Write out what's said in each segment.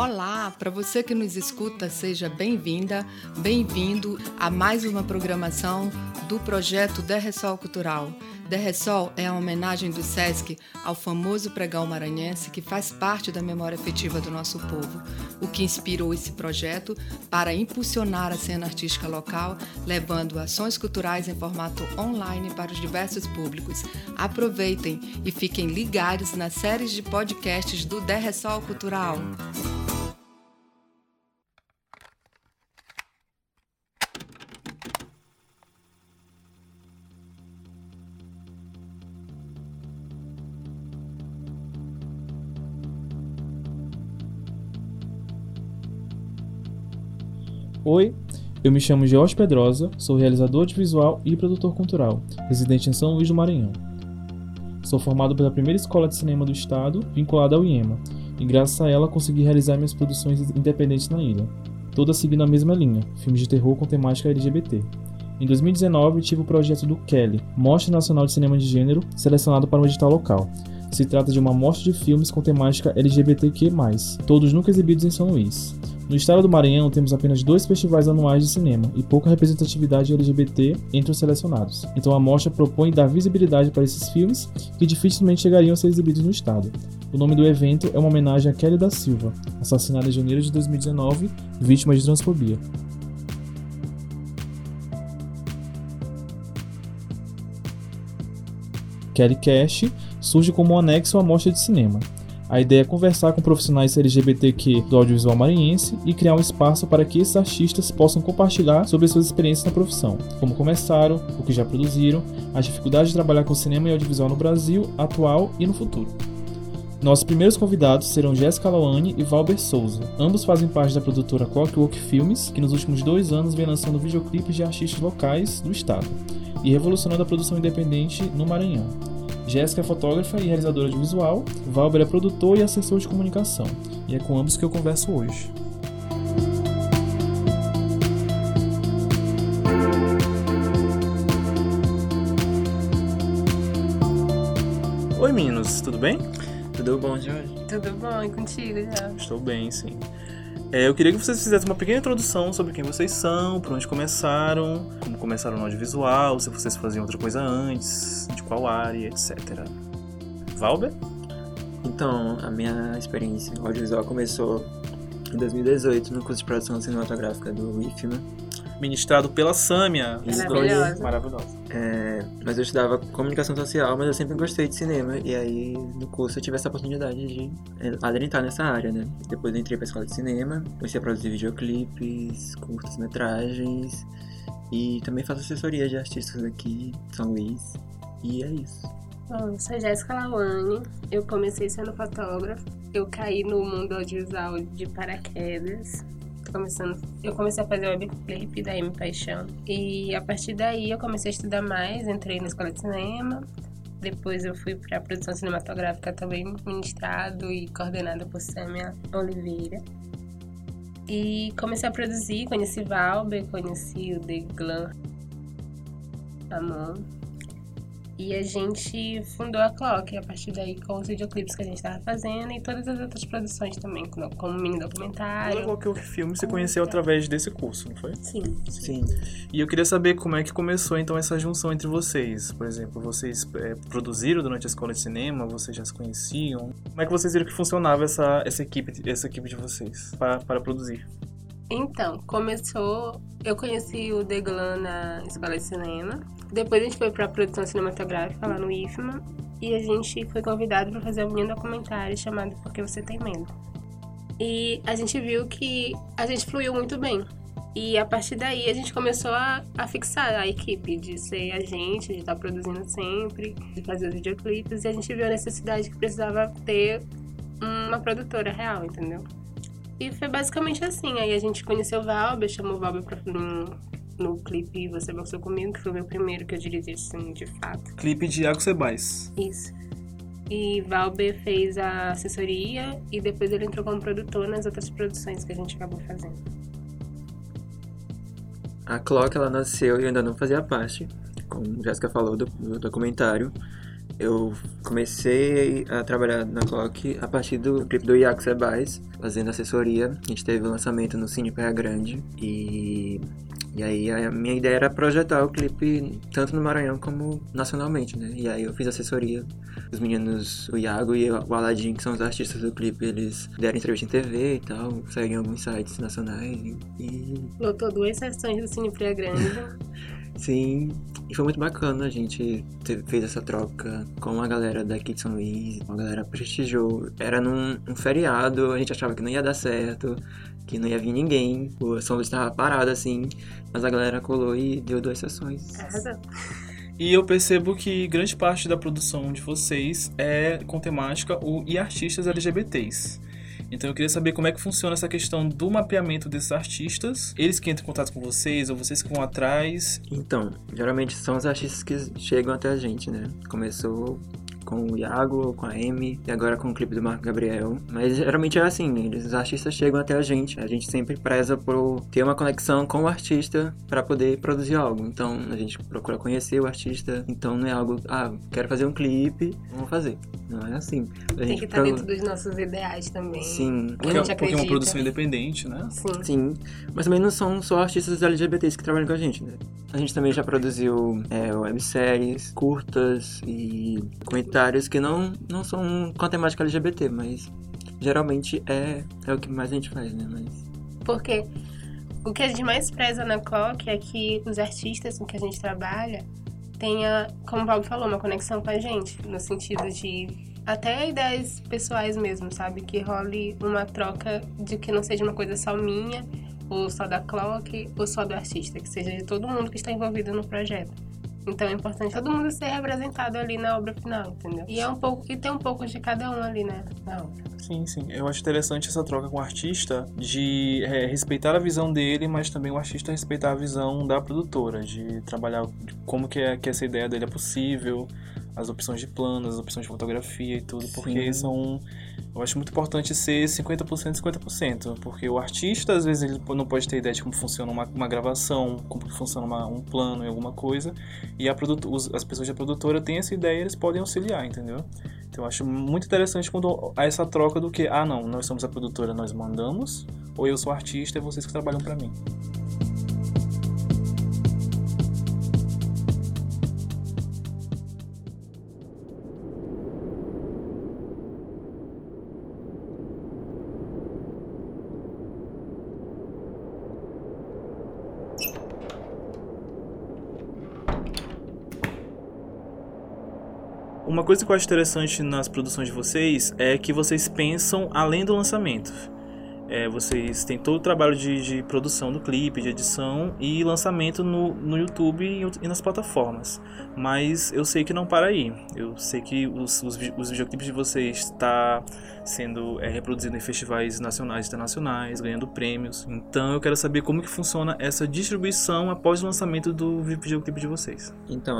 Olá, para você que nos escuta, seja bem-vinda, bem-vindo a mais uma programação do projeto Derressol Cultural. Derressol é a homenagem do SESC ao famoso pregão maranhense que faz parte da memória afetiva do nosso povo, o que inspirou esse projeto para impulsionar a cena artística local, levando ações culturais em formato online para os diversos públicos. Aproveitem e fiquem ligados nas séries de podcasts do Derressol Cultural. Oi, eu me chamo George Pedrosa, sou realizador de visual e produtor cultural, residente em São Luís do Maranhão. Sou formado pela primeira escola de cinema do estado, vinculada ao IEMA, e graças a ela consegui realizar minhas produções independentes na ilha, todas seguindo a mesma linha, filmes de terror com temática LGBT. Em 2019, tive o projeto do Kelly, Mostra Nacional de Cinema de Gênero, selecionado para um edital local. Se trata de uma mostra de filmes com temática LGBTQ+, todos nunca exibidos em São Luís. No estado do Maranhão, temos apenas dois festivais anuais de cinema e pouca representatividade LGBT entre os selecionados. Então a mostra propõe dar visibilidade para esses filmes que dificilmente chegariam a ser exibidos no estado. O nome do evento é uma homenagem a Kelly da Silva, assassinada em janeiro de 2019, vítima de transfobia. Kelly Cash surge como um anexo à mostra de cinema. A ideia é conversar com profissionais LGBTQ do audiovisual maranhense e criar um espaço para que esses artistas possam compartilhar sobre suas experiências na profissão, como começaram, o que já produziram, as dificuldades de trabalhar com cinema e audiovisual no Brasil, atual e no futuro. Nossos primeiros convidados serão Jéssica Lawane e Valber Souza. Ambos fazem parte da produtora Clockwork Filmes, que nos últimos dois anos vem lançando videoclipes de artistas locais do estado e revolucionando a produção independente no Maranhão. Jéssica é fotógrafa e realizadora de visual, Valber é produtor e assessor de comunicação, e é com ambos que eu converso hoje. Oi meninos, tudo bem? Tudo bom, Jorge? Tudo bom, e contigo já? Estou bem, sim. É, eu queria que vocês fizessem uma pequena introdução sobre quem vocês são, por onde começaram, como começaram no audiovisual, se vocês faziam outra coisa antes, de qual área, etc. Valber? Então, a minha experiência no audiovisual começou em 2018 no curso de produção cinematográfica do IFMA. Ministrado pela Sâmia. Maravilhosa. Maravilhosa. É, mas eu estudava comunicação social, mas eu sempre gostei de cinema. E aí, no curso, eu tive essa oportunidade de é, adentrar nessa área, né? Depois eu entrei pra escola de cinema, comecei a produzir videoclipes, curtas-metragens. E também faço assessoria de artistas aqui em São Luís. E é isso. Bom, eu sou Jéssica Lawane, eu comecei sendo fotógrafa, eu caí no mundo audiovisual de paraquedas, começando, eu comecei a fazer webclip da M Paixão, e a partir daí eu comecei a estudar mais, entrei na escola de cinema, depois eu fui para produção cinematográfica também ministrado e coordenada por Sâmia Oliveira. E comecei a produzir, conheci Valber, conheci o The Glam Amon, e a gente fundou a Clock, a partir daí com os videoclipes que a gente estava fazendo e todas as outras produções também, como mini documentário. Qual que o filme você conheceu através desse curso, não foi? Sim. Sim. E eu queria saber como é que começou então essa junção entre vocês. Por exemplo, vocês é, produziram durante a escola de cinema, vocês já se conheciam. Como é que vocês viram que funcionava essa, essa, equipe, essa equipe de vocês para, para produzir? Então, começou. Eu conheci o Deglan na escola de cinema. Depois a gente foi pra produção cinematográfica lá no IFMA. E a gente foi convidado para fazer um mini documentário chamado Porque Você Tem Medo. E a gente viu que a gente fluiu muito bem. E a partir daí a gente começou a, a fixar a equipe, de ser a gente, de estar produzindo sempre, de fazer os videoclipes. E a gente viu a necessidade que precisava ter uma produtora real, entendeu? E foi basicamente assim. Aí a gente conheceu o Valber, chamou o Valber pra, no, no clipe Você Boxou Comigo, que foi o meu primeiro que eu dirigi, assim, de fato. Clipe de Iago Sebais. Isso. E Valber fez a assessoria e depois ele entrou como produtor nas outras produções que a gente acabou fazendo. A Clock, ela nasceu e ainda não fazia parte, como Jéssica falou, do, do documentário. Eu comecei a trabalhar na Clock a partir do clipe do Iaco Sebais, fazendo assessoria. A gente teve o lançamento no Cine Perra Grande e e aí a minha ideia era projetar o clipe tanto no Maranhão como nacionalmente, né? E aí eu fiz assessoria. Os meninos, o Iago e o Aladdin, que são os artistas do clipe, eles deram entrevista em TV e tal, seguem alguns sites nacionais e... Lotou duas sessões do Cine Praia Grande. Sim, e foi muito bacana, a gente fez essa troca com a galera daqui de São Luís, a galera prestigiou. Era num um feriado, a gente achava que não ia dar certo, que não ia vir ninguém, o São Luís estava parado assim, mas a galera colou e deu duas sessões. E eu percebo que grande parte da produção de vocês é com temática e artistas LGBTs. Então eu queria saber como é que funciona essa questão do mapeamento desses artistas. Eles que entram em contato com vocês ou vocês que vão atrás? Então, geralmente são os artistas que chegam até a gente, né? Começou com o Iago, com a Amy e agora com o clipe do Marco Gabriel. Mas geralmente é assim, eles, os artistas chegam até a gente. A gente sempre preza por ter uma conexão com o artista para poder produzir algo. Então a gente procura conhecer o artista. Então não é algo, ah, quero fazer um clipe, vamos fazer. Não é assim. A Tem que estar tá pro... dentro dos nossos ideais também. Sim. Porque, a gente porque é uma produção independente, né? Sim. Sim. Mas também não são só artistas LGBTs que trabalham com a gente, né? A gente também já produziu é, webséries, curtas e comentários que não, não são com a temática LGBT, mas geralmente é, é o que mais a gente faz, né? Mas... Porque o que a gente mais preza na Clock é que os artistas com que a gente trabalha tenha, como o Paulo falou, uma conexão com a gente, no sentido de até ideias pessoais mesmo, sabe? Que role uma troca de que não seja uma coisa só minha, ou só da Clock, ou só do artista, que seja de todo mundo que está envolvido no projeto. Então é importante todo mundo ser representado ali na obra final, entendeu? E é um pouco e tem um pouco de cada um ali, né, na obra. Sim, sim. Eu acho interessante essa troca com o artista de é, respeitar a visão dele, mas também o artista respeitar a visão da produtora, de trabalhar como que, é, que essa ideia dele é possível, as opções de planos, as opções de fotografia e tudo, porque Sim. são. Eu acho muito importante ser 50% 50%, porque o artista, às vezes, ele não pode ter ideia de como funciona uma, uma gravação, como funciona uma, um plano em alguma coisa, e a as pessoas da produtora têm essa ideia e eles podem auxiliar, entendeu? Então eu acho muito interessante quando há essa troca do que, ah, não, nós somos a produtora, nós mandamos, ou eu sou artista e vocês que trabalham para mim. Uma coisa que eu acho interessante nas produções de vocês é que vocês pensam além do lançamento. É, vocês têm todo o trabalho de, de, produção do clipe, de edição e lançamento no, no YouTube e, nas plataformas. Mas eu sei que não para aí. Eu sei que os, os, os videoclipes de vocês está sendo é, reproduzido em festivais nacionais e internacionais, ganhando prêmios. Então eu quero saber como que funciona essa distribuição após o lançamento do videoclipe de vocês. Então,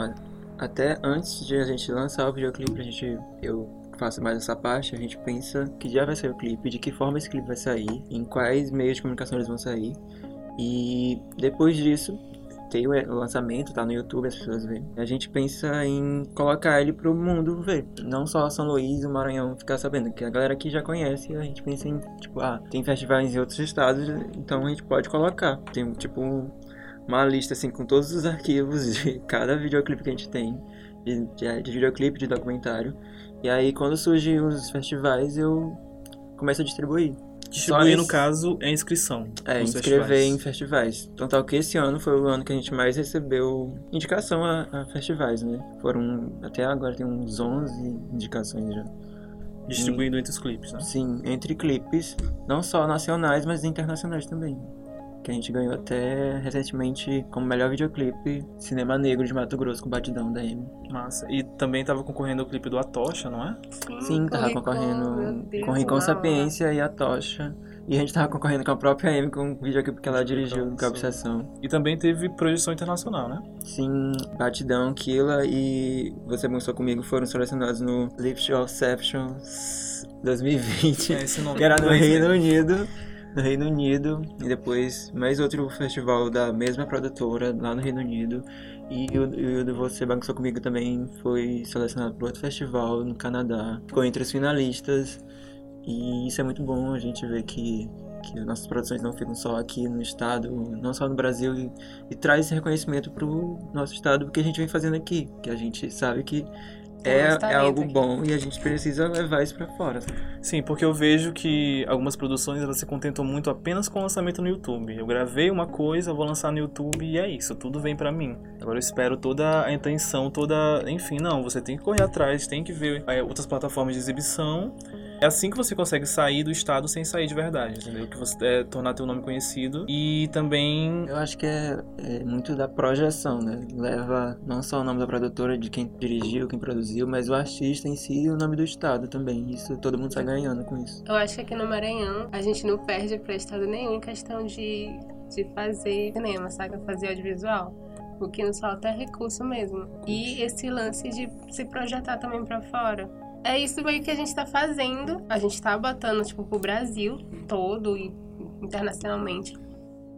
até antes de a gente lançar o videoclipe, a gente, eu faço mais essa parte, a gente pensa que já vai sair o clipe, de que forma esse clipe vai sair, em quais meios de comunicação eles vão sair. E depois disso, tem o lançamento, tá no YouTube, as pessoas veem. A gente pensa em colocar ele pro mundo ver. Não só São Luís e o Maranhão ficar sabendo, que a galera aqui já conhece, a gente pensa em, tipo, ah, tem festivais em outros estados, então a gente pode colocar. Tem, tipo, uma lista assim com todos os arquivos de cada videoclipe que a gente tem, de, de, de videoclipe, de documentário. E aí quando surgem os festivais eu começo a distribuir. Distribuir, no caso, é inscrição. É, inscrever festivais. em festivais. Então, tal que esse ano foi o ano que a gente mais recebeu indicação a, a festivais, né? Foram, até agora tem uns 11 indicações já. Distribuindo e, entre os clipes, né? Sim, entre clipes, não só nacionais, mas internacionais também que a gente ganhou até recentemente como melhor videoclipe Cinema Negro de Mato Grosso com Batidão da M. Massa. E também tava concorrendo o clipe do Atocha, não é? Sim, Sim tava concorrendo com Rincon Sapiência e Atocha. E a gente tava concorrendo com a própria M com o videoclipe que ela dirigiu, com a Obsessão. E também teve projeção internacional, né? Sim, Batidão, Killa e Você Mostrou Comigo foram selecionados no Lift Sections 2020. É, esse nome que era no Reino Unido no Reino Unido e depois mais outro festival da mesma produtora lá no Reino Unido E o, o de Você Bagunçou Comigo também foi selecionado para outro festival no Canadá. Ficou entre os finalistas. E isso é muito bom, a gente ver que, que nossas produções não ficam só aqui no estado, não só no Brasil, e, e traz esse reconhecimento para o nosso estado, porque a gente vem fazendo aqui, que a gente sabe que é, é algo aqui. bom e a gente precisa levar isso para fora. Sim, porque eu vejo que algumas produções elas se contentam muito apenas com o lançamento no YouTube. Eu gravei uma coisa, vou lançar no YouTube e é isso, tudo vem para mim. Agora eu espero toda a intenção, toda, enfim, não, você tem que correr atrás, tem que ver é, outras plataformas de exibição é assim que você consegue sair do estado sem sair de verdade, entendeu? Que você é, tornar teu nome conhecido e também. Eu acho que é, é, muito da projeção, né? Leva não só o nome da produtora, de quem dirigiu, quem produziu, mas o artista em si e o nome do estado também. Isso todo mundo sai ganhando com isso. Eu acho que aqui no Maranhão a gente não perde para estado nenhum em questão de, de fazer cinema, sabe? Fazer audiovisual. O que nos falta é recurso mesmo. E esse lance de se projetar também para fora é isso meio que a gente tá fazendo. A gente tá botando, tipo, pro Brasil todo e internacionalmente.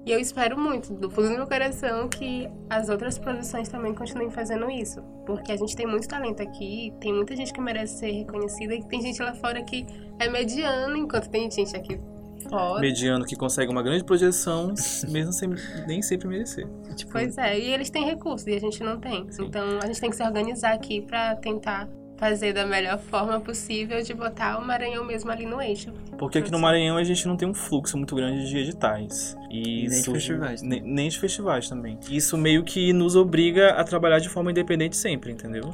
E eu espero muito, do fundo do meu coração, que as outras produções também continuem fazendo isso. Porque a gente tem muito talento aqui, tem muita gente que merece ser reconhecida, e tem gente lá fora que é mediano, enquanto tem gente aqui fora. Mediano que consegue uma grande projeção, mesmo sem nem sempre merecer. Tipo... Pois é, e eles têm recursos e a gente não tem. Sim. Então a gente tem que se organizar aqui para tentar fazer da melhor forma possível de botar o Maranhão mesmo ali no eixo. Porque aqui no Maranhão a gente não tem um fluxo muito grande de editais. E nem de festivais. Nem, nem, de festivais também. Isso meio que nos obriga a trabalhar de forma independente sempre, entendeu? Uhum.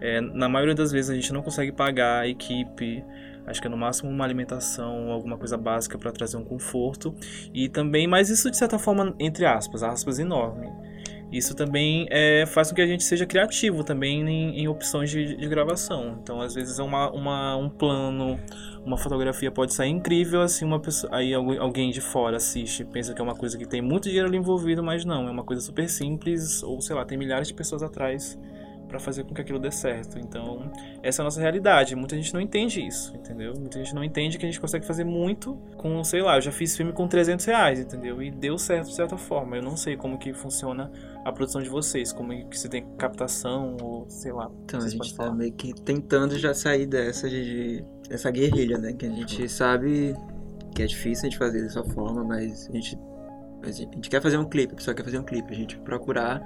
É, na maioria das vezes a gente não consegue pagar a equipe acho que é no máximo uma alimentação, alguma coisa básica para trazer um conforto. E também, mas isso de certa forma, entre aspas, aspas enorme. Isso também é, faz com que a gente seja criativo também em, em opções de, de, gravação. Então, às vezes, é uma, uma, um plano, uma fotografia pode sair incrível, assim, uma pessoa, aí alguém de fora assiste, pensa que é uma coisa que tem muito dinheiro ali envolvido, mas não, é uma coisa super simples, ou sei lá, tem milhares de pessoas atrás para fazer com que aquilo dê certo. Então, essa é a nossa realidade. Muita gente não entende isso, entendeu? Muita gente não entende que a gente consegue fazer muito com, sei lá, eu já fiz filme com 300 reais, entendeu? E deu certo de certa forma. Eu não sei como que funciona a produção de vocês, como que você tem captação ou sei lá. Então, a gente tá meio que tentando já sair dessa de, essa guerrilha, né? Que a gente sabe que é difícil a gente fazer dessa forma, mas a gente a gente quer fazer um clipe, a pessoa quer fazer um clipe, a gente procurar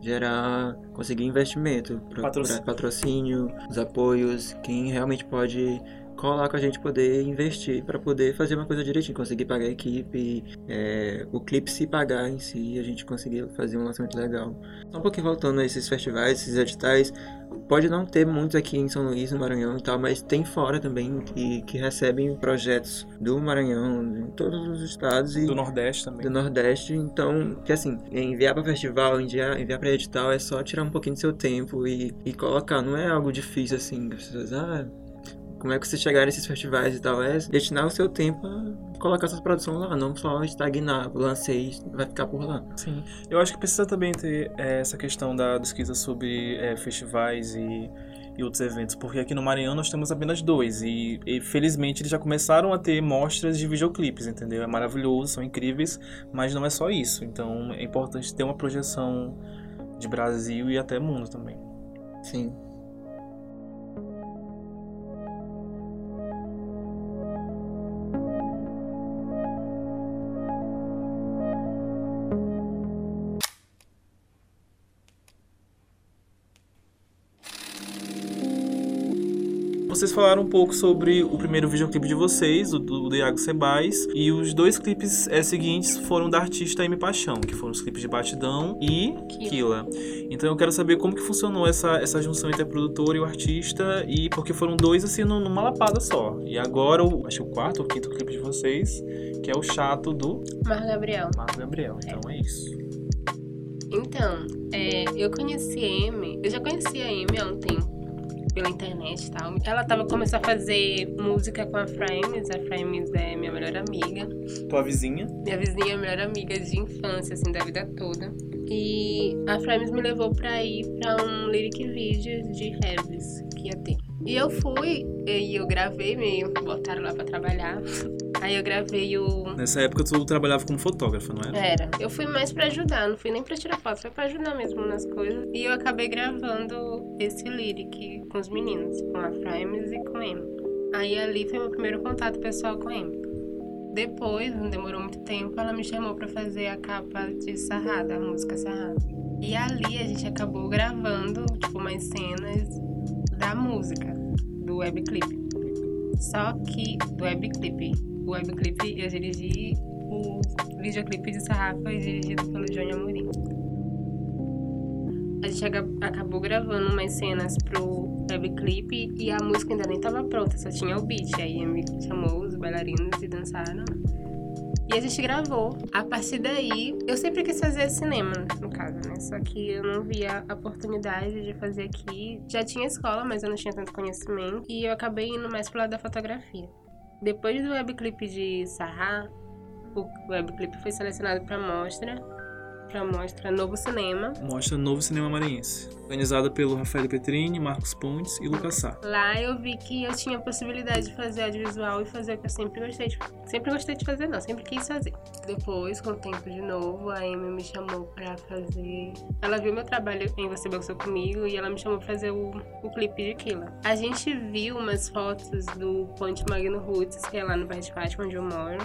gerar, conseguir investimento, patrocínio. patrocínio, os apoios, quem realmente pode colar com a gente poder investir para poder fazer uma coisa direitinho, conseguir pagar a equipe, é, o clipe se pagar em si, a gente conseguir fazer um lançamento legal. Só um pouquinho voltando a esses festivais, esses editais, pode não ter muitos aqui em São Luís, no Maranhão e tal, mas tem fora também que, que recebem projetos do Maranhão, em todos os estados e do Nordeste também. Do Nordeste, então, que assim, enviar para festival, enviar, enviar para edital é só tirar um pouquinho do seu tempo e, e colocar, não é algo difícil assim, as pessoas, ah, como é que você chegar nesses festivais e tal, é destinar o seu tempo a colocar essa produção lá, não só estagnar, lancei vai ficar por lá. Sim, eu acho que precisa também ter é, essa questão da pesquisa sobre é, festivais e, e outros eventos, porque aqui no Maranhão nós temos apenas dois e, e, felizmente eles já começaram a ter mostras de videoclipes, entendeu? É maravilhoso, são incríveis, mas não é só isso, então é importante ter uma projeção de Brasil e até mundo também. Sim. Vocês falaram um pouco sobre o primeiro videoclipe de vocês, o do, do Iago Sebais, e os dois clipes é, seguintes foram da artista M Paixão, que foram os clipes de Batidão e Kila. Então eu quero saber como que funcionou essa, essa junção entre a produtora e o artista, e porque foram dois assim numa lapada só. E agora, o, acho que o quarto ou quinto clipe de vocês, que é o chato do Marco Gabriel. Marco Gabriel, então é, é isso. Então, é, eu conheci a Amy, eu já conhecia a Amy há um tempo pela internet e tal. Ela tava começando a fazer música com a Frames. A Frames é minha melhor amiga. Tua vizinha? Minha vizinha, melhor amiga de infância, assim, da vida toda. E a Frames me levou pra ir pra um lyric video de Heavis que ia ter. E eu fui, e eu gravei, me botaram lá pra trabalhar. Aí eu gravei o. Nessa época tu trabalhava como fotógrafa, não era? Era. Eu fui mais pra ajudar, não fui nem pra tirar foto, foi pra ajudar mesmo nas coisas. E eu acabei gravando esse lyric com os meninos, com a Frames e com a Amy. Aí ali foi meu primeiro contato pessoal com a Amy. Depois, não demorou muito tempo, ela me chamou pra fazer a capa de Sarrada, a música Sarrada. E ali a gente acabou gravando, tipo, umas cenas da música, do webclip. Só que, do webclip. O webclip eu dirigi, o videoclipe de Sarrafa foi dirigido pelo Johnny Amorim. A gente acabou gravando umas cenas pro webclip e a música ainda nem tava pronta, só tinha o beat. Aí me chamou os bailarinos e dançaram. E a gente gravou. A partir daí, eu sempre quis fazer cinema, no caso, né? Só que eu não via a oportunidade de fazer aqui. Já tinha escola, mas eu não tinha tanto conhecimento. E eu acabei indo mais pro lado da fotografia. Depois do webclip de Sarra, o webclip foi selecionado pra mostra. Pra mostra Novo Cinema. Mostra Novo Cinema Maranhense. Organizada pelo Rafael Petrini, Marcos Pontes e Lucas Sá. Lá eu vi que eu tinha a possibilidade de fazer audiovisual e fazer o que eu sempre gostei de Sempre gostei de fazer, não, sempre quis fazer. Depois, com o tempo de novo, a Amy me chamou pra fazer. Ela viu meu trabalho em Você Boxou Comigo e ela me chamou pra fazer o, o clipe de Killa. A gente viu umas fotos do Ponte Magno Roots, que é lá no Bairro de Fátima, onde eu moro.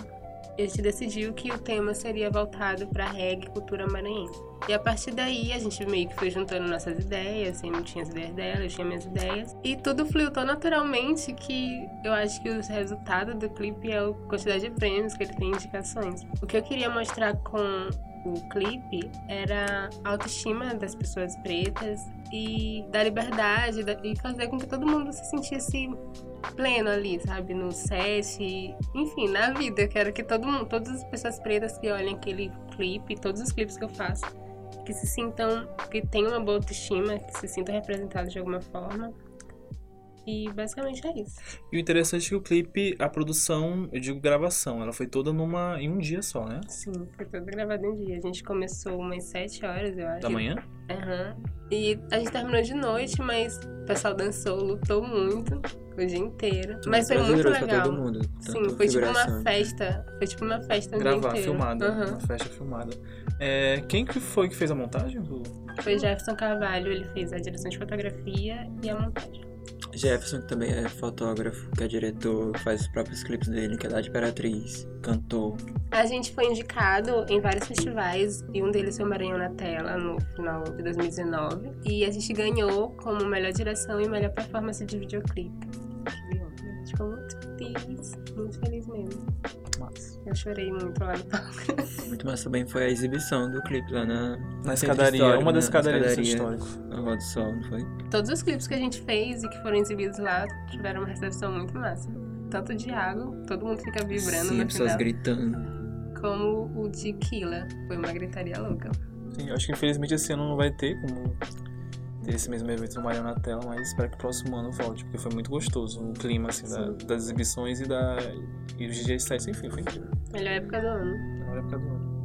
A gente decidiu que o tema seria voltado pra reggae e cultura maranhense. E a partir daí a gente meio que foi juntando nossas ideias, assim, tinha as ideias dela, eu tinha minhas ideias. E tudo fluiu tão naturalmente que eu acho que o resultado do clipe é a quantidade de prêmios que ele tem indicações. O que eu queria mostrar com o clipe era a autoestima das pessoas pretas e da liberdade da- e fazer com que todo mundo se sentisse pleno ali, sabe? No set, enfim, na vida. Eu quero que todo mundo, todas as pessoas pretas que olhem aquele clipe, todos os clipes que eu faço, que se sintam, que tenham uma boa autoestima, que se sintam representados de alguma forma. E basicamente é isso. E o interessante é que o clipe, a produção, eu digo gravação, ela foi toda numa em um dia só, né? Sim, foi tudo gravado em dia. A gente começou umas 7 horas, eu acho. Da manhã? Aham. E a gente terminou de noite, mas o pessoal dançou, lutou muito o dia inteiro. Mas foi muito legal. todo mundo. Sim, foi tipo uma festa. Foi tipo uma festa o dia Gravar, inteiro. filmada. Aham. Uma festa filmada. É, quem que foi que fez a montagem? do- Foi Jefferson Carvalho, ele fez a direção de fotografia e a montagem. Jefferson, que também é fotógrafo, que é diretor, faz os próprios clipes dele, que é da Imperatriz, cantor. A gente foi indicado em vários festivais e um deles foi Maranhão na Tela no final de 2019. E a gente ganhou como melhor direção e melhor performance de videoclipe. A gente ficou muito feliz, muito feliz mesmo. Eu chorei muito lá no palco. Muito massa também foi a exibição do clipe lá na, Na escadaria, uma das escadarias do Histórico. na Rua do Sol, não foi? Todos os clipes que a gente fez e que foram exibidos lá tiveram uma recepção muito massa. Tanto o Diago, todo mundo fica vibrando Sim, no pessoas final, gritando. como o de Killa. Foi uma gritaria louca. Sim, eu acho que infelizmente esse ano não vai ter como ter esse mesmo evento do Maranhão na tela, mas espero que o próximo ano volte, porque foi muito gostoso o clima assim, da- das exibições e, da, e os DJ sets, enfim, foi incrível. Melhor época do ano. Na época do ano.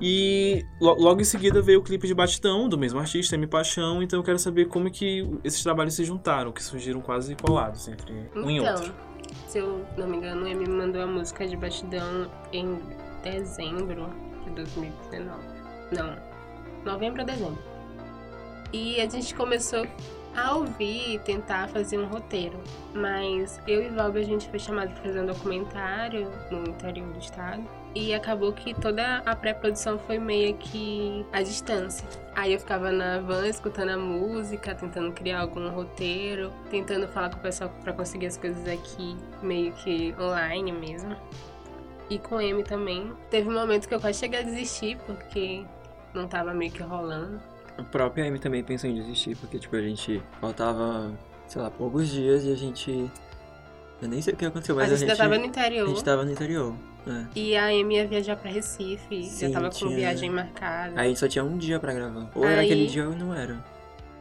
E logo em seguida veio o clipe de Batidão, do mesmo artista, M Paixão, então eu quero saber como que esses trabalhos se juntaram, que surgiram quase colados entre um e Então, outro. se eu não me engano, ele me mandou a música de batidão em dezembro de 2019. Não, novembro ou dezembro. E a gente começou a ouvir e tentar fazer um roteiro. Mas eu e Valber, a gente foi chamado para fazer um documentário no interior do estado. E acabou que toda a pré-produção foi meio que à distância. Aí eu ficava na van escutando a música, tentando criar algum roteiro, tentando falar com o pessoal pra conseguir as coisas aqui meio que online mesmo. E com M também. Teve um momento que eu quase cheguei a desistir porque não tava meio que rolando. A própria Amy também pensou em desistir, porque tipo, a gente faltava, sei lá, poucos dias e a gente. Eu nem sei o que aconteceu, mas a a gente gente. ainda tava no interior. A gente tava no interior. Né? E a Amy ia viajar pra Recife, já Sim, tava com tinha- viagem marcada. Aí só tinha um dia pra gravar. Ou era Aí- aquele dia ou não era.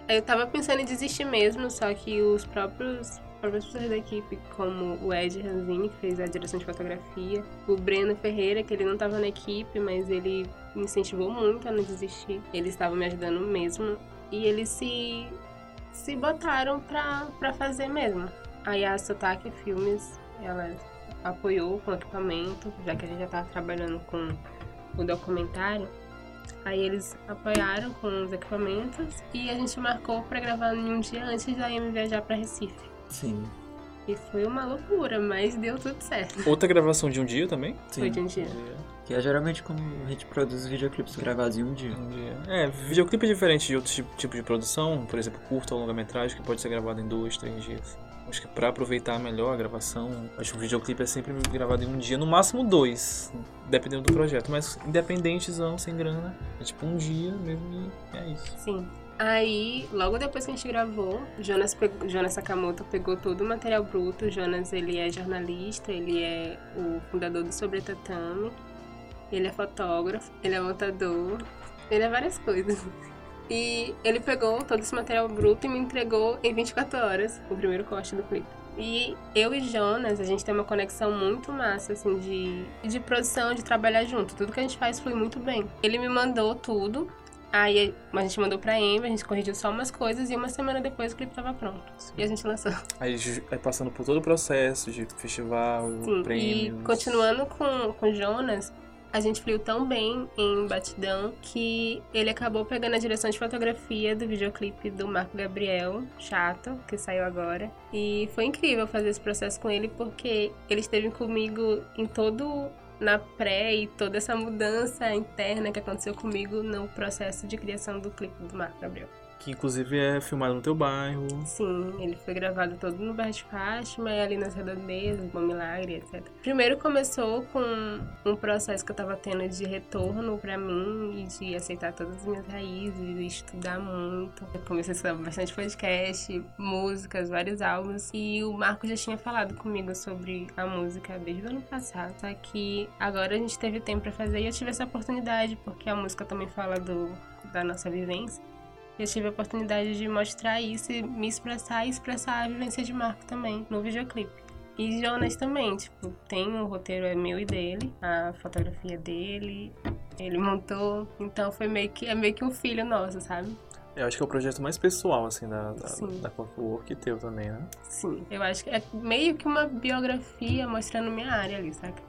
Eu tava pensando em desistir mesmo, só que os próprios próprias pessoas da equipe, como o Ed Ranzini, que fez a direção de fotografia, o Breno Ferreira, que ele não estava na equipe, mas ele me incentivou muito a não desistir. Eles estavam me ajudando mesmo e eles se, se botaram pra, pra fazer mesmo. Aí a Sotaque Filmes, ela apoiou com o equipamento, já que a gente já estava trabalhando com o documentário. Aí eles apoiaram com os equipamentos e a gente marcou para gravar em um dia antes da Amy viajar para Recife. Sim. E foi uma loucura, mas deu tudo certo. Outra gravação de um dia também? Foi de um dia. Que é geralmente como a gente produz videoclipes gravados em um dia. Um dia. É, videoclipe é diferente de outros tipos tipo de produção, por exemplo, curta ou longa-metragem, que pode ser gravado em dois, três dias. Acho que pra aproveitar melhor a gravação, acho que o videoclipe é sempre gravado em um dia, no máximo dois, dependendo do projeto. Mas independentezão, sem grana, é tipo um dia mesmo e é isso. Sim. Aí, logo depois que a gente gravou, Jonas, pegou, Jonas Sakamoto pegou todo o material bruto. Jonas, ele é jornalista, ele é o fundador do Sobre Tatame, ele é fotógrafo, ele é montador, ele é várias coisas. E ele pegou todo esse material bruto e me entregou em 24 horas o primeiro corte do clipe. E eu e Jonas, a gente tem uma conexão muito massa, assim, de, de produção, de trabalhar junto. Tudo que a gente faz flui muito bem. Ele me mandou tudo, aí a gente mandou pra Emma, a gente corrigiu só umas coisas e uma semana depois o clipe tava pronto. E a gente lançou. Aí, aí passando por todo o processo de festival, Sim, prêmios. E continuando com, com Jonas, a gente fluiu tão bem em Batidão que ele acabou pegando a direção de fotografia do videoclipe do Marco Gabriel, Chato, que saiu agora. E foi incrível fazer esse processo com ele porque ele esteve comigo em todo na pré e toda essa mudança interna que aconteceu comigo no processo de criação do clipe do Marco Gabriel. Que inclusive é filmado no teu bairro. Sim, ele foi gravado todo no bairro de Fátima e ali nas redondezas, Bom Milagre, etc. Primeiro começou com um processo que eu tava tendo de retorno pra mim e de aceitar todas as minhas raízes, de estudar muito. Eu comecei a estudar bastante podcast, músicas, vários álbuns. E o Marco já tinha falado comigo sobre a música desde o ano passado. Só que agora a gente teve tempo pra fazer e eu tive essa oportunidade, porque a música também fala do, da nossa vivência eu tive a oportunidade de mostrar isso e me expressar e expressar a vivência de Marco também no videoclipe. E Jonas também, tipo, tem o roteiro é meu e dele, a fotografia dele, ele montou, então foi meio que é meio que um filho nosso, sabe? Eu acho que é o projeto mais pessoal, assim, da, da, da Clockwork teu também, né? Sim, eu acho que é meio que uma biografia mostrando minha área ali, saca?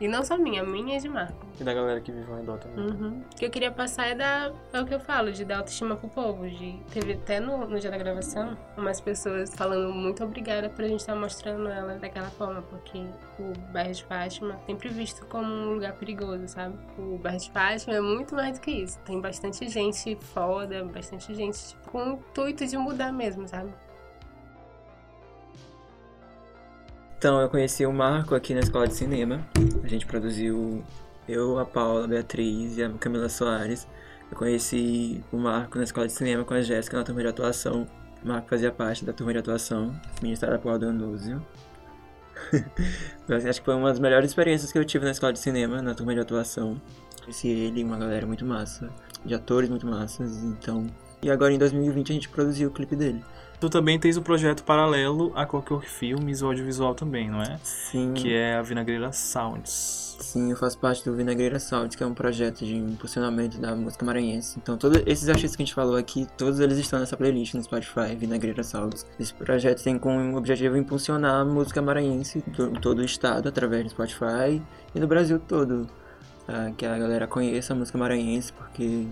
E não só minha, minha e de Marco. E da galera que vive ao redor também. Uhum. O que eu queria passar é da. É o que eu falo, de dar autoestima pro povo. De, teve até no, no dia da gravação umas pessoas falando muito obrigada por a gente estar tá mostrando ela daquela forma, porque o bairro de Fátima é sempre visto como um lugar perigoso, sabe? O bairro de Fátima é muito mais do que isso. Tem bastante gente foda, bastante gente tipo, com o intuito de mudar mesmo, sabe? Então, eu conheci o Marco aqui na escola de cinema. A gente produziu eu, a Paula, a Beatriz e a Camila Soares. Eu conheci o Marco na escola de cinema com a Jéssica na turma de atuação. O Marco fazia parte da turma de atuação, ministrada por Aldo Anúzio. acho que foi uma das melhores experiências que eu tive na escola de cinema, na turma de atuação. Conheci ele, uma galera muito massa, de atores muito massas, então... E agora em 2020 a gente produziu o clipe dele. Tu também tens um projeto paralelo a qualquer Filmes, o audiovisual também, não é? Sim. Que é a Vinagreira Sounds. Sim, eu faço parte do Vinagreira Sounds, que é um projeto de impulsionamento da música maranhense. Então, todos esses artistas que a gente falou aqui, todos eles estão nessa playlist no Spotify, Vinagreira Sounds. Esse projeto tem como objetivo impulsionar a música maranhense em todo o estado, através do Spotify e no Brasil todo. Tá? Que a galera conheça a música maranhense, porque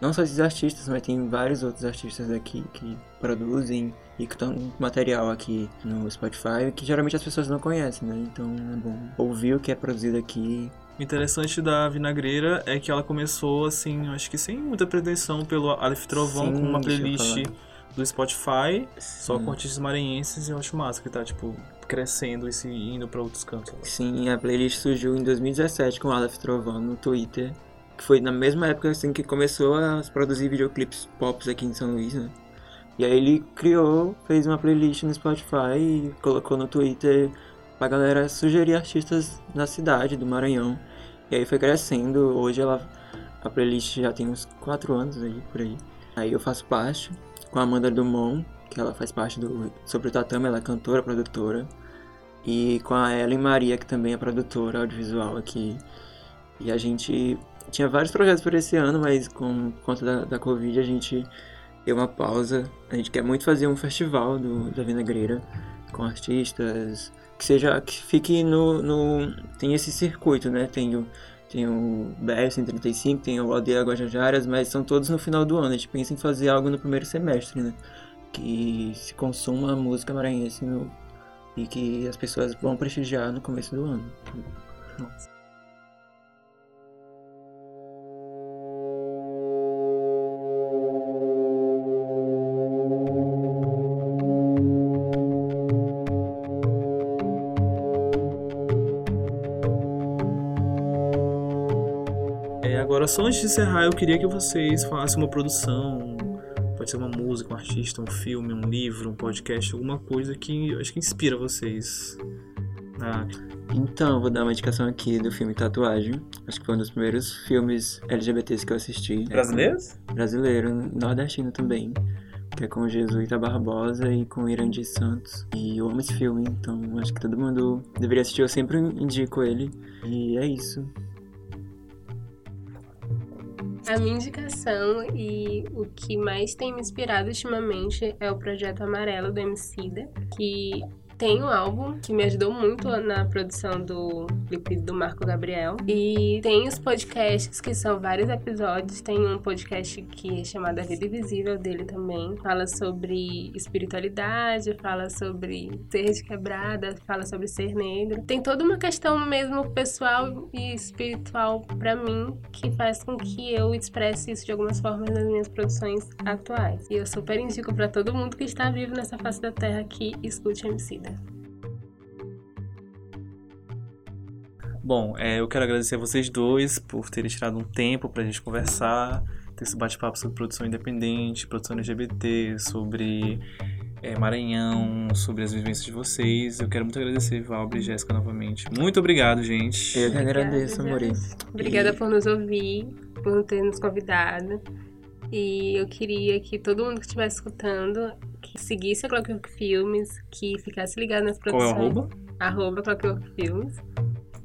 não só esses artistas, mas tem vários outros artistas aqui que produzem e que estão material aqui no Spotify que geralmente as pessoas não conhecem, né? Então é bom ouvir o que é produzido aqui. O interessante da Vinagreira é que ela começou assim, acho que sem muita pretensão pelo Aleph Trovão Sim, com uma playlist do Spotify, só Sim. com artistas maranhenses e eu acho massa que tá tipo crescendo e se indo pra outros cantos. Sim, a playlist surgiu em 2017 com o Aleph Trovão no Twitter, que foi na mesma época assim que começou a produzir videoclipes pop aqui em São Luís, né? E aí ele criou, fez uma playlist no Spotify e colocou no Twitter pra galera sugerir artistas da cidade, do Maranhão. E aí foi crescendo, hoje ela a playlist já tem uns 4 anos aí, por aí. Aí eu faço parte com a Amanda Dumont, que ela faz parte do Sobre o Tatame, ela é cantora, produtora. E com a Ellen Maria, que também é produtora audiovisual aqui. E a gente tinha vários projetos por esse ano, mas com conta da, da Covid a gente deu uma pausa. A gente quer muito fazer um festival do, da Vinagreira com artistas, que seja que fique no, no tem esse circuito, né? Tem o tem o BR 135, tem o Aldeia Guajajaras, mas são todos no final do ano. A gente pensa em fazer algo no primeiro semestre, né? Que se consuma a música maranhense no, e que as pessoas vão prestigiar no começo do ano. Nossa. Agora, só antes de encerrar, eu queria que vocês falassem uma produção, pode ser uma música, um artista, um filme, um livro, um podcast, alguma coisa que eu acho que inspira vocês. Ah. Então, vou dar uma indicação aqui do filme Tatuagem. Acho que foi um dos primeiros filmes LGBTs que eu assisti. Brasileiros? Brasileiro, nordestino também. Que é com Jesuíta Barbosa e com Irandi Santos. E eu amo esse filme, então acho que todo mundo deveria assistir. Eu sempre indico ele. E é isso. A minha indicação e o que mais tem me inspirado ultimamente é o projeto Amarelo do Emicida, que tem um álbum que me ajudou muito na produção do clipe do Marco Gabriel. E tem os podcasts, que são vários episódios. Tem um podcast que é chamado A Vida Invisível dele também. Fala sobre espiritualidade, fala sobre ser de quebrada, fala sobre ser negro. Tem toda uma questão mesmo pessoal e espiritual para mim que faz com que eu expresse isso de algumas formas nas minhas produções atuais. E eu super indico para todo mundo que está vivo nessa face da terra que escute Bom, é, eu quero agradecer a vocês dois por terem tirado um tempo para a gente conversar, ter esse bate-papo sobre produção independente, produção LGBT, sobre é, Maranhão, sobre as vivências de vocês. Eu quero muito agradecer, Valbre e Jéssica, novamente. Muito obrigado, gente. Eu que agradeço, Amorim. Obrigada e... por nos ouvir, por ter nos convidado. E eu queria que todo mundo que estivesse escutando que seguisse a Clockwork Filmes, que ficasse ligado nas produções. Qual é o arroba? Arroba Clockwork Filmes.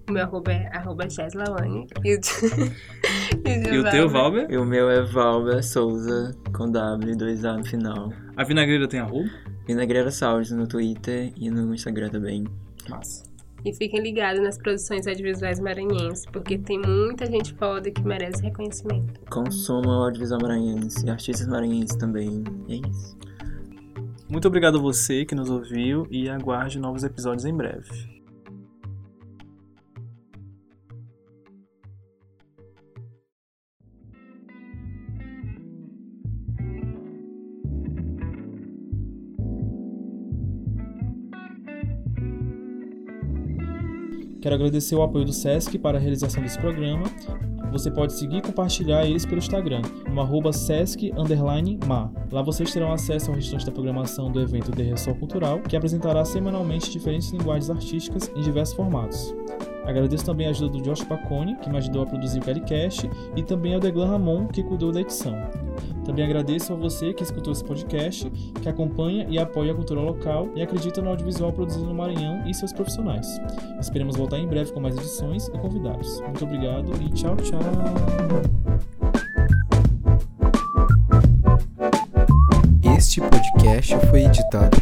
O meu arroba é arroba Cheslawane. E o, e o teu, Valber? E o meu é Valber Souza, com W, 2A no final. A Vinagreira tem arroba? Vinagreira Saúde no Twitter e no Instagram também. Massa. E fiquem ligados nas produções audiovisuais maranhenses, porque tem muita gente foda que merece reconhecimento. Consumam o audiovisual maranhense, artistas maranhenses também. É isso. Muito obrigado a você que nos ouviu e aguarde novos episódios em breve. Quero agradecer o apoio do SESC para a realização desse programa. Você pode seguir e compartilhar eles pelo Instagram, no arroba sesc_ma. Lá vocês terão acesso ao restante da programação do evento de Ressol Cultural, que apresentará semanalmente diferentes linguagens artísticas em diversos formatos. Agradeço também a ajuda do Josh Pacone, que me ajudou a produzir o Calicast, e também ao Deglan Ramon, que cuidou da edição. Também agradeço a você que escutou esse podcast, que acompanha e apoia a cultura local e acredita no audiovisual produzido no Maranhão e seus profissionais. Esperamos voltar em breve com mais edições e convidados. Muito obrigado e tchau, tchau! Este podcast foi editado.